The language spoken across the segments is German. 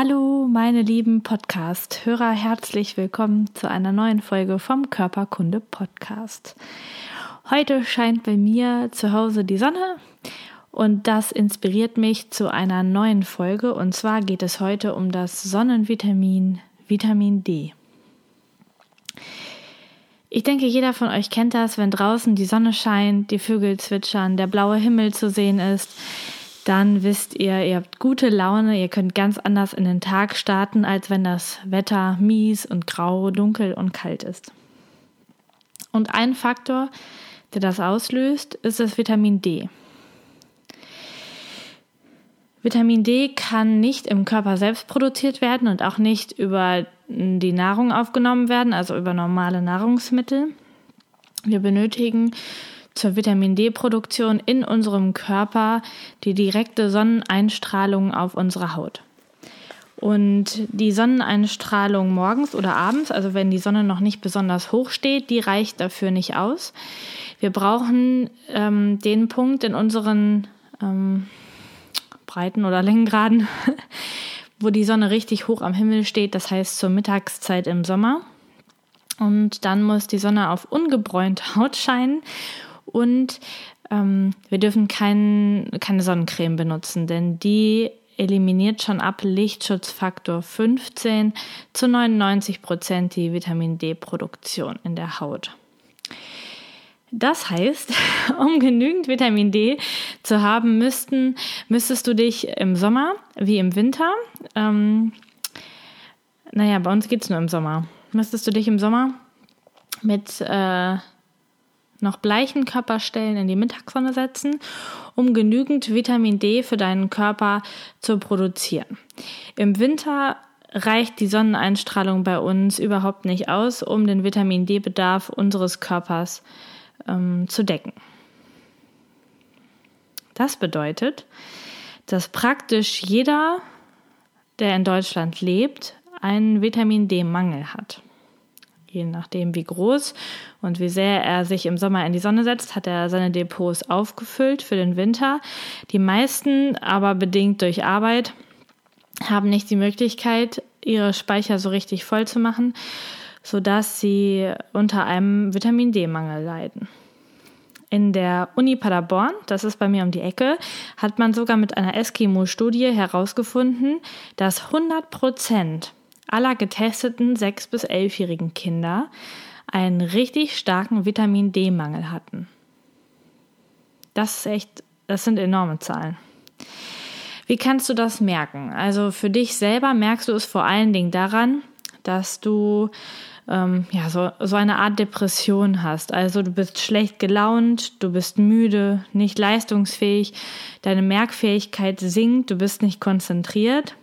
Hallo, meine lieben Podcast-Hörer, herzlich willkommen zu einer neuen Folge vom Körperkunde Podcast. Heute scheint bei mir zu Hause die Sonne und das inspiriert mich zu einer neuen Folge und zwar geht es heute um das Sonnenvitamin Vitamin D. Ich denke, jeder von euch kennt das, wenn draußen die Sonne scheint, die Vögel zwitschern, der blaue Himmel zu sehen ist dann wisst ihr, ihr habt gute Laune, ihr könnt ganz anders in den Tag starten, als wenn das Wetter mies und grau, dunkel und kalt ist. Und ein Faktor, der das auslöst, ist das Vitamin D. Vitamin D kann nicht im Körper selbst produziert werden und auch nicht über die Nahrung aufgenommen werden, also über normale Nahrungsmittel. Wir benötigen zur Vitamin D-Produktion in unserem Körper die direkte Sonneneinstrahlung auf unsere Haut. Und die Sonneneinstrahlung morgens oder abends, also wenn die Sonne noch nicht besonders hoch steht, die reicht dafür nicht aus. Wir brauchen ähm, den Punkt in unseren ähm, Breiten- oder Längengraden, wo die Sonne richtig hoch am Himmel steht, das heißt zur Mittagszeit im Sommer. Und dann muss die Sonne auf ungebräunte Haut scheinen und ähm, wir dürfen kein, keine Sonnencreme benutzen, denn die eliminiert schon ab Lichtschutzfaktor 15 zu 99 Prozent die Vitamin D-Produktion in der Haut. Das heißt, um genügend Vitamin D zu haben, müssten, müsstest du dich im Sommer wie im Winter, ähm, naja, bei uns geht es nur im Sommer, müsstest du dich im Sommer mit äh, noch bleichen Körperstellen in die Mittagssonne setzen, um genügend Vitamin D für deinen Körper zu produzieren. Im Winter reicht die Sonneneinstrahlung bei uns überhaupt nicht aus, um den Vitamin D-Bedarf unseres Körpers ähm, zu decken. Das bedeutet, dass praktisch jeder, der in Deutschland lebt, einen Vitamin D-Mangel hat. Je nachdem, wie groß und wie sehr er sich im Sommer in die Sonne setzt, hat er seine Depots aufgefüllt für den Winter. Die meisten, aber bedingt durch Arbeit, haben nicht die Möglichkeit, ihre Speicher so richtig voll zu machen, sodass sie unter einem Vitamin D-Mangel leiden. In der Uni Paderborn, das ist bei mir um die Ecke, hat man sogar mit einer Eskimo-Studie herausgefunden, dass 100 Prozent aller getesteten 6- bis 11-jährigen Kinder einen richtig starken Vitamin D-Mangel hatten. Das ist echt, das sind enorme Zahlen. Wie kannst du das merken? Also für dich selber merkst du es vor allen Dingen daran, dass du ähm, ja so, so eine Art Depression hast. Also du bist schlecht gelaunt, du bist müde, nicht leistungsfähig, deine Merkfähigkeit sinkt, du bist nicht konzentriert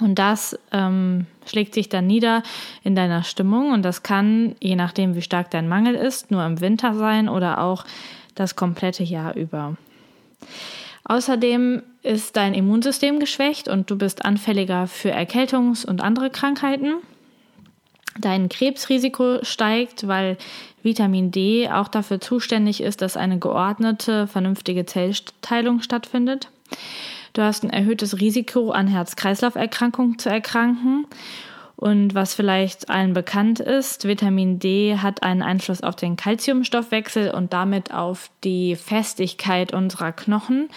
und das ähm, schlägt sich dann nieder in deiner Stimmung und das kann, je nachdem wie stark dein Mangel ist, nur im Winter sein oder auch das komplette Jahr über. Außerdem ist dein Immunsystem geschwächt und du bist anfälliger für Erkältungs- und andere Krankheiten. Dein Krebsrisiko steigt, weil Vitamin D auch dafür zuständig ist, dass eine geordnete, vernünftige Zellteilung stattfindet. Du hast ein erhöhtes Risiko, an Herz-Kreislauf-Erkrankungen zu erkranken. Und was vielleicht allen bekannt ist, Vitamin D hat einen Einfluss auf den Kalziumstoffwechsel und damit auf die Festigkeit unserer Knochen.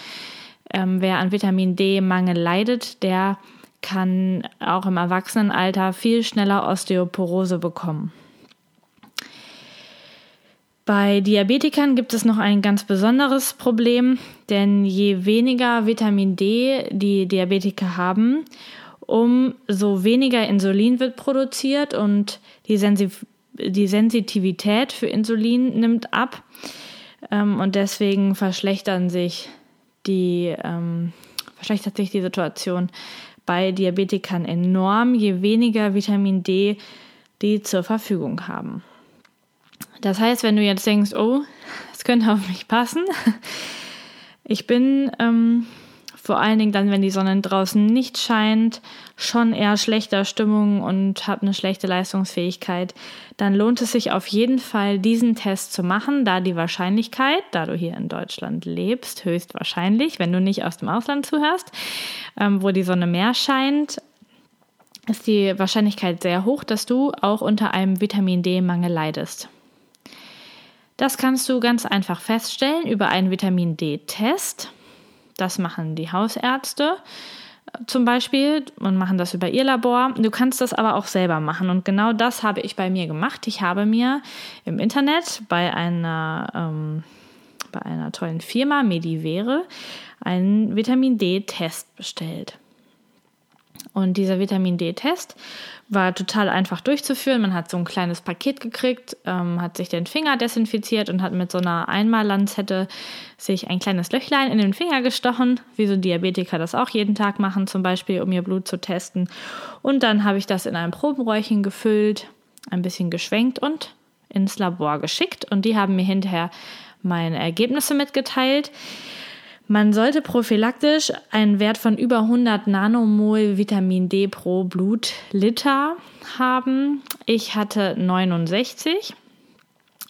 Ähm, wer an Vitamin D-Mangel leidet, der kann auch im Erwachsenenalter viel schneller Osteoporose bekommen. Bei Diabetikern gibt es noch ein ganz besonderes Problem, denn je weniger Vitamin D die Diabetiker haben, umso weniger Insulin wird produziert und die, Sensiv die Sensitivität für Insulin nimmt ab ähm, und deswegen verschlechtern sich die, ähm, verschlechtert sich die Situation bei Diabetikern enorm, je weniger Vitamin D die zur Verfügung haben. Das heißt, wenn du jetzt denkst, oh, es könnte auf mich passen, ich bin ähm, vor allen Dingen dann, wenn die Sonne draußen nicht scheint, schon eher schlechter Stimmung und habe eine schlechte Leistungsfähigkeit, dann lohnt es sich auf jeden Fall, diesen Test zu machen, da die Wahrscheinlichkeit, da du hier in Deutschland lebst, höchstwahrscheinlich, wenn du nicht aus dem Ausland zuhörst, ähm, wo die Sonne mehr scheint, ist die Wahrscheinlichkeit sehr hoch, dass du auch unter einem Vitamin D-Mangel leidest. Das kannst du ganz einfach feststellen über einen Vitamin D-Test. Das machen die Hausärzte zum Beispiel und machen das über ihr Labor. Du kannst das aber auch selber machen und genau das habe ich bei mir gemacht. Ich habe mir im Internet bei einer, ähm, bei einer tollen Firma, Medivere, einen Vitamin D-Test bestellt. Und dieser Vitamin D-Test war total einfach durchzuführen. Man hat so ein kleines Paket gekriegt, ähm, hat sich den Finger desinfiziert und hat mit so einer Einmallanzette sich ein kleines Löchlein in den Finger gestochen, wie so Diabetiker das auch jeden Tag machen, zum Beispiel, um ihr Blut zu testen. Und dann habe ich das in ein Probenräuchchen gefüllt, ein bisschen geschwenkt und ins Labor geschickt. Und die haben mir hinterher meine Ergebnisse mitgeteilt. Man sollte prophylaktisch einen Wert von über 100 Nanomol Vitamin D pro Blutliter haben. Ich hatte 69.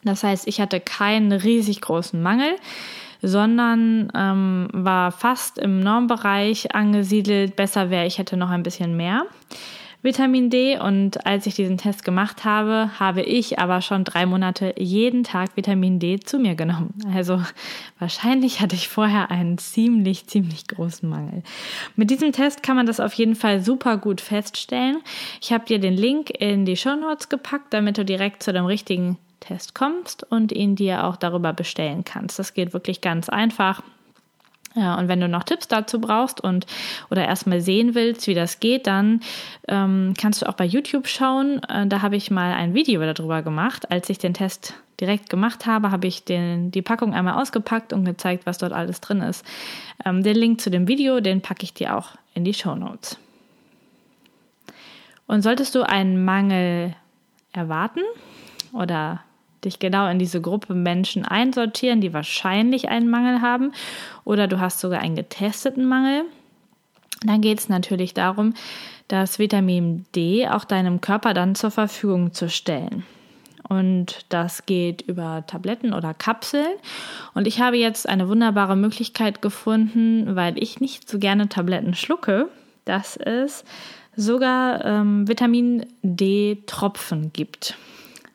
Das heißt, ich hatte keinen riesig großen Mangel, sondern ähm, war fast im Normbereich angesiedelt. Besser wäre, ich hätte noch ein bisschen mehr. Vitamin D und als ich diesen Test gemacht habe, habe ich aber schon drei Monate jeden Tag Vitamin D zu mir genommen. Also wahrscheinlich hatte ich vorher einen ziemlich, ziemlich großen Mangel. Mit diesem Test kann man das auf jeden Fall super gut feststellen. Ich habe dir den Link in die Show Notes gepackt, damit du direkt zu dem richtigen Test kommst und ihn dir auch darüber bestellen kannst. Das geht wirklich ganz einfach. Ja, und wenn du noch Tipps dazu brauchst und oder erstmal sehen willst, wie das geht, dann ähm, kannst du auch bei YouTube schauen. Äh, da habe ich mal ein Video darüber gemacht. Als ich den Test direkt gemacht habe, habe ich den, die Packung einmal ausgepackt und gezeigt, was dort alles drin ist. Ähm, den Link zu dem Video, den packe ich dir auch in die Show Notes. Und solltest du einen Mangel erwarten oder dich genau in diese Gruppe Menschen einsortieren, die wahrscheinlich einen Mangel haben oder du hast sogar einen getesteten Mangel. Dann geht es natürlich darum, das Vitamin D auch deinem Körper dann zur Verfügung zu stellen. Und das geht über Tabletten oder Kapseln. Und ich habe jetzt eine wunderbare Möglichkeit gefunden, weil ich nicht so gerne Tabletten schlucke, dass es sogar ähm, Vitamin D-Tropfen gibt.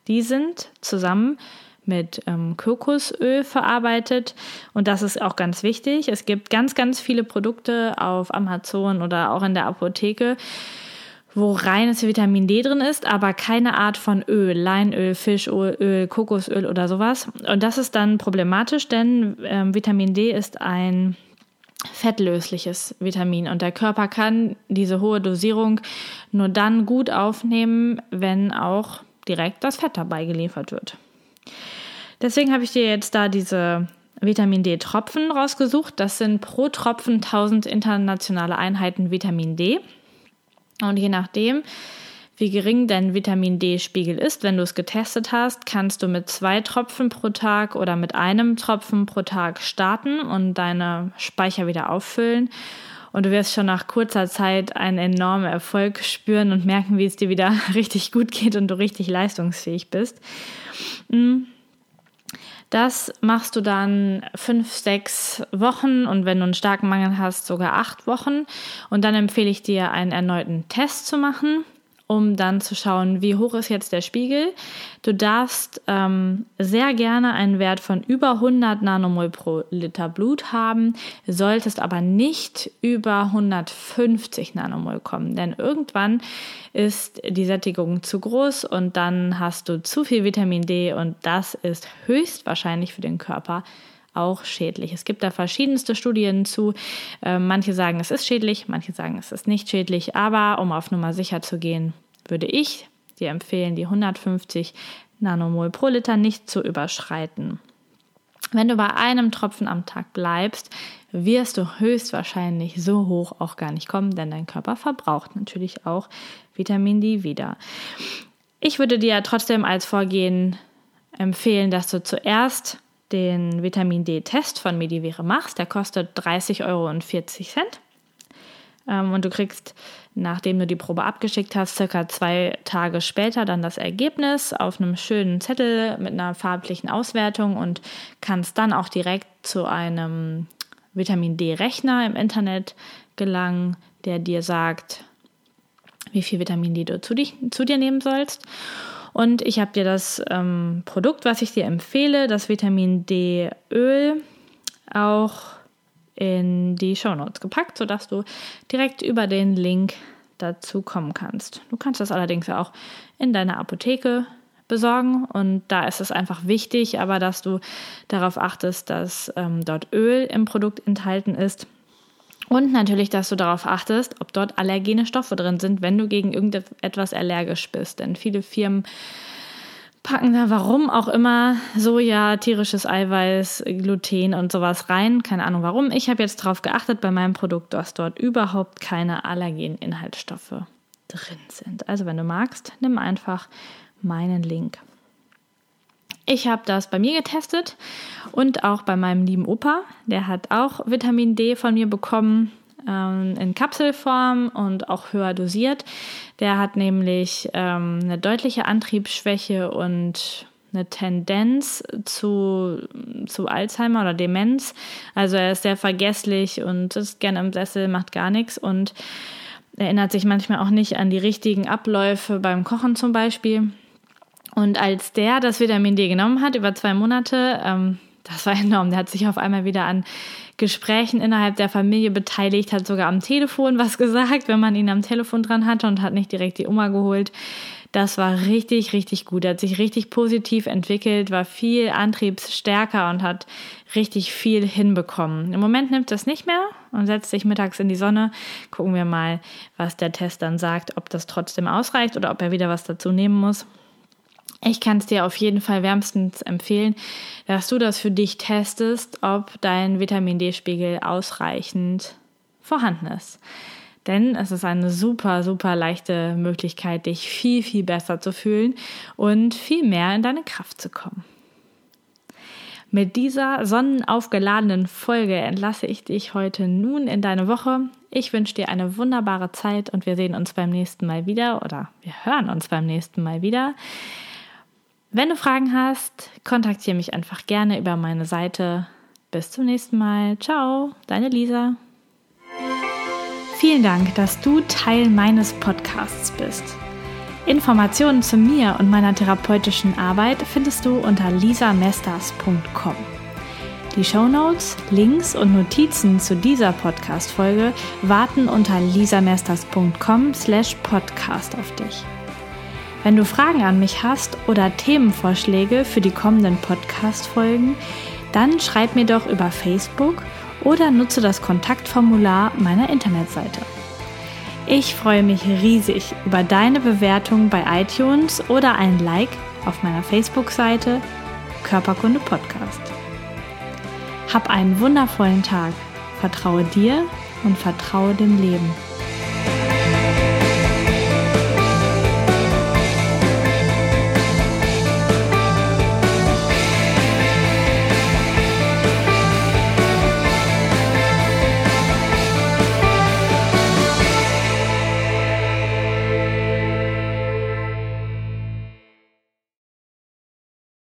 Die sind zusammen mit ähm, Kokosöl verarbeitet und das ist auch ganz wichtig. Es gibt ganz, ganz viele Produkte auf Amazon oder auch in der Apotheke, wo reines Vitamin D drin ist, aber keine Art von Öl, Leinöl, Fischöl, Öl, Kokosöl oder sowas. Und das ist dann problematisch, denn ähm, Vitamin D ist ein fettlösliches Vitamin und der Körper kann diese hohe Dosierung nur dann gut aufnehmen, wenn auch direkt das Fett dabei geliefert wird. Deswegen habe ich dir jetzt da diese Vitamin D-Tropfen rausgesucht. Das sind pro Tropfen 1000 internationale Einheiten Vitamin D. Und je nachdem, wie gering dein Vitamin D-Spiegel ist, wenn du es getestet hast, kannst du mit zwei Tropfen pro Tag oder mit einem Tropfen pro Tag starten und deine Speicher wieder auffüllen. Und du wirst schon nach kurzer Zeit einen enormen Erfolg spüren und merken, wie es dir wieder richtig gut geht und du richtig leistungsfähig bist. Mm. Das machst du dann fünf, sechs Wochen und wenn du einen starken Mangel hast, sogar acht Wochen. Und dann empfehle ich dir, einen erneuten Test zu machen um dann zu schauen, wie hoch ist jetzt der Spiegel. Du darfst ähm, sehr gerne einen Wert von über 100 Nanomol pro Liter Blut haben, solltest aber nicht über 150 Nanomol kommen, denn irgendwann ist die Sättigung zu groß und dann hast du zu viel Vitamin D und das ist höchstwahrscheinlich für den Körper auch schädlich. Es gibt da verschiedenste Studien zu. Äh, manche sagen, es ist schädlich, manche sagen, es ist nicht schädlich. Aber um auf Nummer sicher zu gehen, würde ich dir empfehlen, die 150 Nanomol pro Liter nicht zu überschreiten. Wenn du bei einem Tropfen am Tag bleibst, wirst du höchstwahrscheinlich so hoch auch gar nicht kommen, denn dein Körper verbraucht natürlich auch Vitamin D wieder. Ich würde dir trotzdem als Vorgehen empfehlen, dass du zuerst den Vitamin D-Test von Medivere machst. Der kostet 30,40 Euro. Ähm, und du kriegst, nachdem du die Probe abgeschickt hast, circa zwei Tage später dann das Ergebnis auf einem schönen Zettel mit einer farblichen Auswertung und kannst dann auch direkt zu einem Vitamin D-Rechner im Internet gelangen, der dir sagt, wie viel Vitamin D du zu, dich, zu dir nehmen sollst. Und ich habe dir das ähm, Produkt, was ich dir empfehle, das Vitamin D-Öl, auch in die Show Notes gepackt, sodass du direkt über den Link dazu kommen kannst. Du kannst das allerdings auch in deiner Apotheke besorgen und da ist es einfach wichtig, aber dass du darauf achtest, dass ähm, dort Öl im Produkt enthalten ist und natürlich, dass du darauf achtest, ob dort allergene Stoffe drin sind, wenn du gegen irgendetwas allergisch bist. Denn viele Firmen packen da, warum auch immer, Soja, tierisches Eiweiß, Gluten und sowas rein. Keine Ahnung warum. Ich habe jetzt darauf geachtet bei meinem Produkt, dass dort überhaupt keine allergenen Inhaltsstoffe drin sind. Also wenn du magst, nimm einfach meinen Link. Ich habe das bei mir getestet und auch bei meinem lieben Opa. Der hat auch Vitamin D von mir bekommen ähm, in Kapselform und auch höher dosiert. Der hat nämlich ähm, eine deutliche Antriebsschwäche und eine Tendenz zu, zu Alzheimer oder Demenz. Also er ist sehr vergesslich und ist gerne im Sessel, macht gar nichts und erinnert sich manchmal auch nicht an die richtigen Abläufe beim Kochen zum Beispiel. Und als der das Vitamin D genommen hat, über zwei Monate, ähm, das war enorm. Der hat sich auf einmal wieder an Gesprächen innerhalb der Familie beteiligt, hat sogar am Telefon was gesagt, wenn man ihn am Telefon dran hatte und hat nicht direkt die Oma geholt. Das war richtig, richtig gut. Er hat sich richtig positiv entwickelt, war viel antriebsstärker und hat richtig viel hinbekommen. Im Moment nimmt das nicht mehr und setzt sich mittags in die Sonne. Gucken wir mal, was der Test dann sagt, ob das trotzdem ausreicht oder ob er wieder was dazu nehmen muss. Ich kann es dir auf jeden Fall wärmstens empfehlen, dass du das für dich testest, ob dein Vitamin D-Spiegel ausreichend vorhanden ist. Denn es ist eine super, super leichte Möglichkeit, dich viel, viel besser zu fühlen und viel mehr in deine Kraft zu kommen. Mit dieser sonnenaufgeladenen Folge entlasse ich dich heute nun in deine Woche. Ich wünsche dir eine wunderbare Zeit und wir sehen uns beim nächsten Mal wieder oder wir hören uns beim nächsten Mal wieder. Wenn du Fragen hast, kontaktiere mich einfach gerne über meine Seite. Bis zum nächsten Mal. Ciao, deine Lisa. Vielen Dank, dass du Teil meines Podcasts bist. Informationen zu mir und meiner therapeutischen Arbeit findest du unter lisamesters.com. Die Shownotes, Links und Notizen zu dieser Podcast-Folge warten unter lisamesters.com slash podcast auf dich. Wenn du Fragen an mich hast oder Themenvorschläge für die kommenden Podcast-Folgen, dann schreib mir doch über Facebook oder nutze das Kontaktformular meiner Internetseite. Ich freue mich riesig über deine Bewertung bei iTunes oder ein Like auf meiner Facebook-Seite Körperkunde Podcast. Hab einen wundervollen Tag. Vertraue dir und vertraue dem Leben.